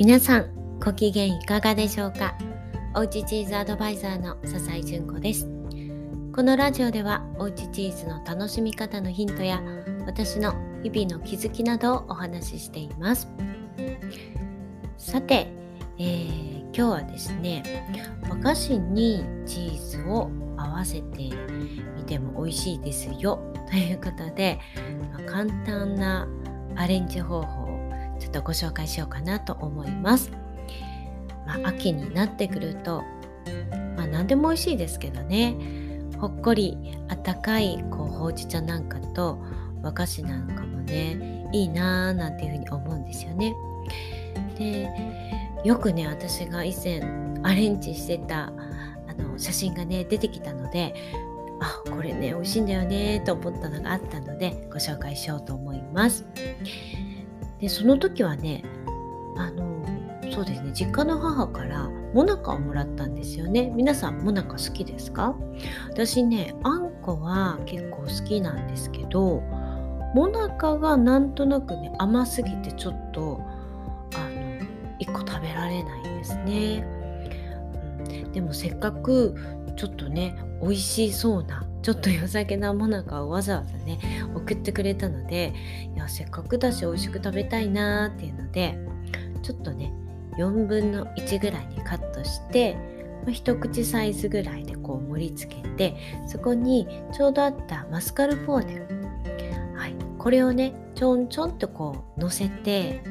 皆さんご機嫌いかがでしょうか？おうちチーズアドバイザーの笹井純子です。このラジオではおうちチーズの楽しみ方のヒントや私の日々の気づきなどをお話ししています。さて、えー、今日はですねお菓子にチーズを合わせてみても美味しいですよということで、ま、簡単なアレンジ方法ちょっとご紹介しようかなと思います。まあ、秋になってくると、まあ、何でも美味しいですけどねほっこりあったかいこうほうじ茶なんかと和菓子なんかもねいいなーなんていうふうに思うんですよね。でよくね私が以前アレンジしてたあの写真がね出てきたのであこれね美味しいんだよねと思ったのがあったのでご紹介しようと思います。でその時はねあのそうですね実家の母からもなかをもらったんですよね。皆さんもなか好きですか？私ねあんこは結構好きなんですけどもなかがなんとなくね甘すぎてちょっとあの1個食べられないんですね、うん、でもせっかくちょっとね美味しそうなちょっと良さげなもなかをわざわざね送ってくれたのでいやせっかくだし美味しく食べたいなーっていうのでちょっとね4分の1ぐらいにカットして一口サイズぐらいでこう盛り付けてそこにちょうどあったマスカルポーネ、はい、これをねちょんちょんとこう乗せて、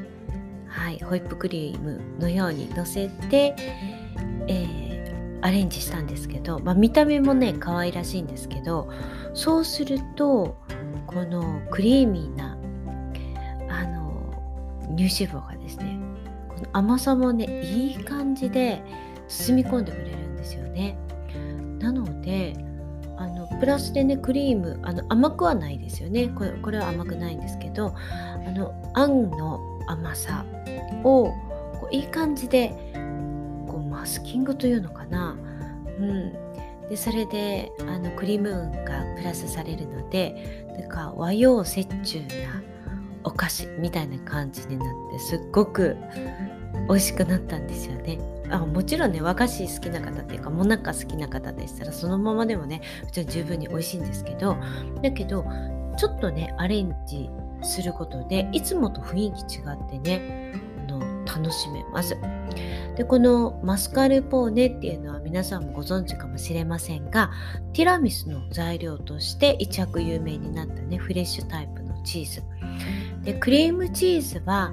はい、ホイップクリームのように乗せて、えーアレンジしたんですけど、まあ、見た目もね可愛らしいんですけどそうするとこのクリーミーなあの乳脂肪がですねこの甘さもねいい感じで包み込んでくれるんですよね。なのであのプラスでねクリームあの甘くはないですよねこれこれは甘くないんですけどあのあんの甘さをこういい感じでマスキングというのかな、うん、でそれであのクリーム運がプラスされるのでなんか和洋折衷なお菓子みたいな感じになってすっごく美味しくなったんですよね。あもちろんね和菓子好きな方っていうかもなか好きな方でしたらそのままでもね普通に十分に美味しいんですけどだけどちょっとねアレンジすることでいつもと雰囲気違ってね楽しめます。でこのマスカルポーネっていうのは皆さんもご存知かもしれませんがティラミスの材料として一躍有名になったねフレッシュタイプのチーズでクリームチーズは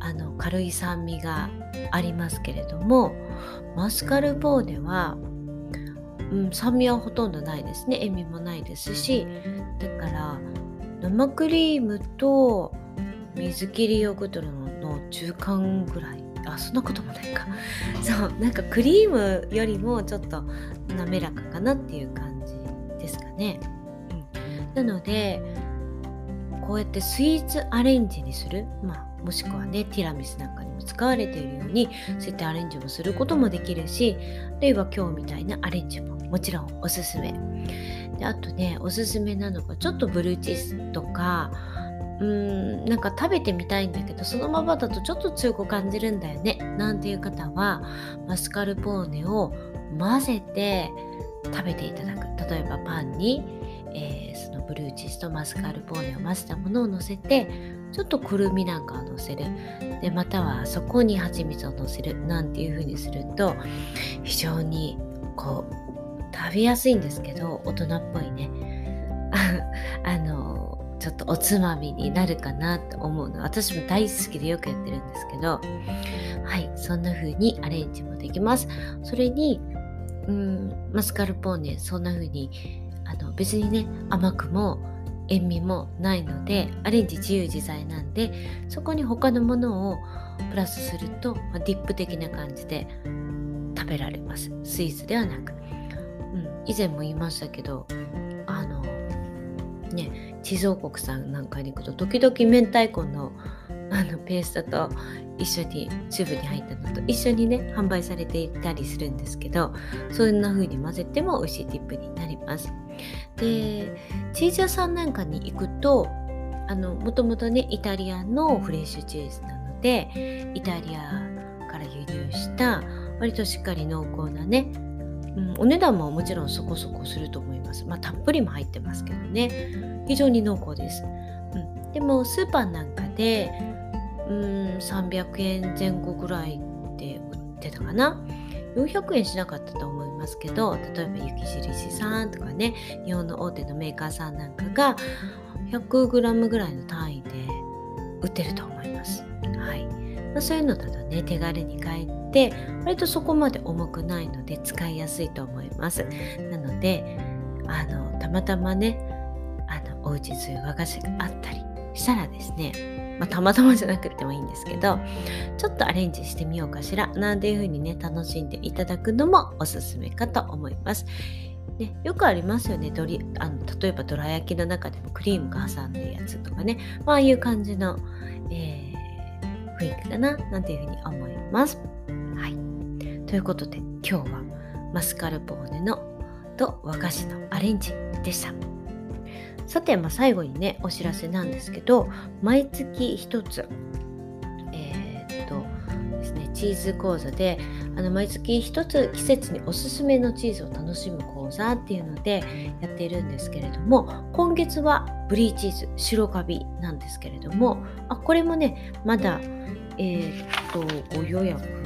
あの軽い酸味がありますけれどもマスカルポーネは、うん、酸味はほとんどないですね塩味もないですしだから生クリームと水切りヨーグルトの中間ぐらい。あそんなこともないか。そうなんかクリームよりもちょっと滑らかかなっていう感じですかね、うん、なのでこうやってスイーツアレンジにする、まあ、もしくはねティラミスなんかにも使われているようにそうやってアレンジをすることもできるし例えば今日みたいなアレンジももちろんおすすめ。であとねおすすめなのがちょっとブルーチーズとかうんなんか食べてみたいんだけどそのままだとちょっと強く感じるんだよね。なんていう方はマスカルポーネを混ぜて食べていただく。例えばパンに、えー、そのブルーチーズとマスカルポーネを混ぜたものをのせてちょっとくるみなんかをのせる。でまたはそこに蜂蜜をのせる。なんていう風にすると非常にこう食べやすいんですけど大人っぽいね。あのちょっとおつまみになるかなと思うの。私も大好きでよくやってるんですけど。はいそんな風にアレンジもできます。それにうんマスカルポーネそんな風にあの別にね甘くも塩味もないのでアレンジ自由自在なんでそこに他のものをプラスすると、まあ、ディップ的な感じで食べられます。スイーツではなく、うん、以前も言いましたけどあのね地蔵国さんなんかに行くと時々明太子のあのペーストと一緒にチューブに入ったのと一緒にね販売されていたりするんですけどそんな風に混ぜても美味しいディップになります。でチーズ屋さんなんかに行くともともとねイタリアのフレッシュチーズなのでイタリアから輸入した割としっかり濃厚なね、うん、お値段ももちろんそこそこすると思います。まあたっぷりも入ってますけどね非常に濃厚です。うん、でもスーパーなんかでうん300円前後ぐらいで売ってたかな400円しなかったと思いますけど例えば雪印さんとかね日本の大手のメーカーさんなんかが 100g ぐらいの単位で売ってると思います。はいまあ、そういうのだとね手軽に買えて割とそこまで重くないので使いやすいと思います。なのであのたまたまねあのおうちそういう和菓子があったりしたらですね、まあ、たまたまじゃなくてもいいんですけどちょっとアレンジしてみようかしらなんていう風にね楽しんでいただくのもおすすめかと思います。ね、よくありますよねドリあの例えばどら焼きの中でもクリームが挟んでるやつとかね、ああいう感じの、えー、雰囲気かななんていうふうに思います。はい、ということで今日はマスカルポーネのと和菓子のアレンジでした。さて、まあ、最後にねお知らせなんですけど毎月1つ、チーズ講座であの毎月1つ季節におすすめのチーズを楽しむ講座っていうのでやっているんですけれども今月はブリーチーズ白カビなんですけれどもあこれもねまだえー、っとご予約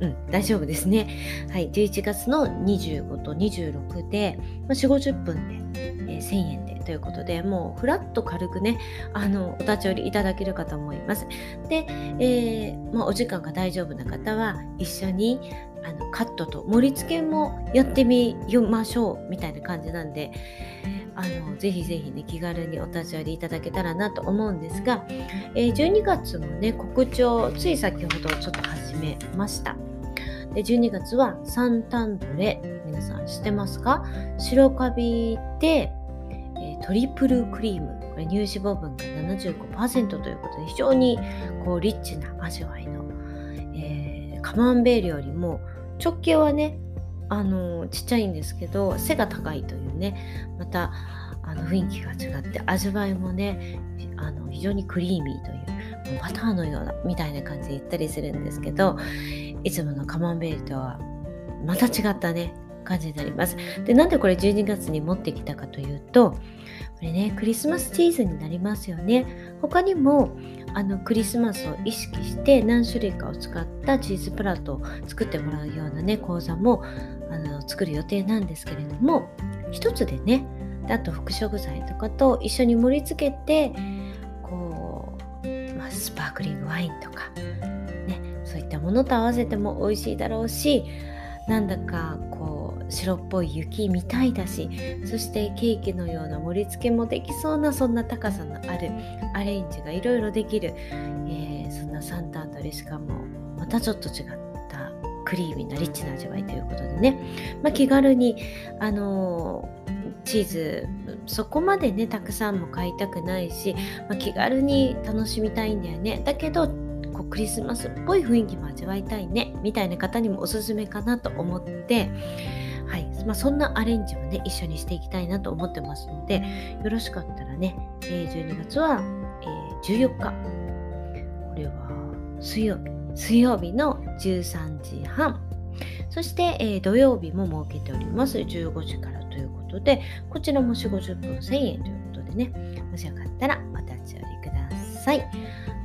うん、大丈夫ですね。はい、11月の25と26で、まあ、4、50分で、えー、1000円でということで、もうふらっと軽くね、あの、お立ち寄りいただけるかと思います。で、えー、まあ、お時間が大丈夫な方は、一緒にあのカットと盛り付けもやってみましょうみたいな感じなんで、あのぜひぜひね気軽にお立ち寄りいただけたらなと思うんですが、えー、12月もね告知をつい先ほどちょっと始めましたで12月はサンタンドレ皆さん知ってますか？白カビで、トリプルクリーム。これ乳脂肪分が75%ということで非常にこうリッチな味わいの、えー、カマンベールよりも直径はねあのちっちゃいんですけど背が高いというねまたあの雰囲気が違って味わいもねあの非常にクリーミーというバターのようなみたいな感じで言ったりするんですけどいつものカマンベールとはまた違ったね感じになります。でなんでこれ12月に持ってきたかというとこれねクリスマスチーズになりますよね。他にもあのクリスマスを意識して何種類かを使ったチーズプラットを作ってもらうようなね講座もあの作る予定なんですけれども一つでねあと副食材とかと一緒に盛り付けてこう、まあ、スパークリングワインとか、ね、そういったものと合わせても美味しいだろうしなんだかこう白っぽい雪みたいだしそしてケーキのような盛り付けもできそうなそんな高さのあるアレンジがいろいろできる、えー、そんなサンタンドレしかもまたちょっと違ったクリーミーなリッチな味わいということでね、まあ、気軽にあのー、チーズそこまでねたくさんも買いたくないし、まあ、気軽に楽しみたいんだよね。だけどこうクリスマスっぽい雰囲気も味わいたいねみたいな方にもおすすめかなと思って、はい。まあ、そんなアレンジもね一緒にしていきたいなと思ってますのでよろしかったらね、え、12月は、え、14日。これは水曜日。水曜日の13時半。そして、え、土曜日も設けております。15時からということでこちらも4 50分1000円ということでねもしよかったらお立ち寄りください。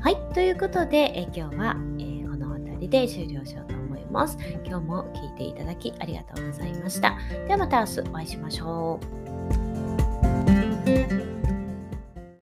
はい、ということで、え今日は、えー、この辺りで終了しようと思います。ます今日も聞いていただきありがとうございました。ではまた明日お会いしましょう。